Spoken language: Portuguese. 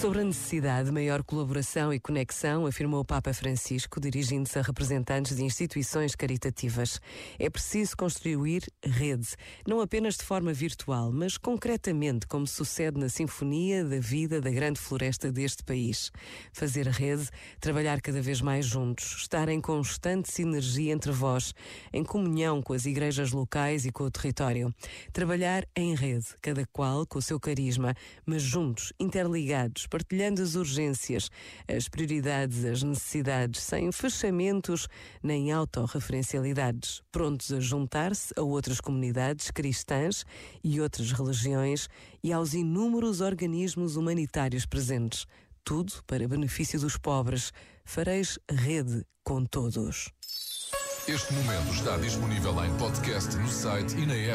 Sobre a necessidade de maior colaboração e conexão, afirmou o Papa Francisco, dirigindo-se a representantes de instituições caritativas. É preciso construir rede, não apenas de forma virtual, mas concretamente, como sucede na sinfonia da vida da grande floresta deste país. Fazer rede, trabalhar cada vez mais juntos, estar em constante sinergia entre vós, em comunhão com as igrejas locais e com o território. Trabalhar em rede, cada qual com o seu carisma, mas juntos, interligados partilhando as urgências, as prioridades, as necessidades, sem fechamentos nem autorreferencialidades, prontos a juntar-se a outras comunidades cristãs e outras religiões e aos inúmeros organismos humanitários presentes. Tudo para benefício dos pobres. Fareis rede com todos. Este momento está disponível em podcast no site e na app.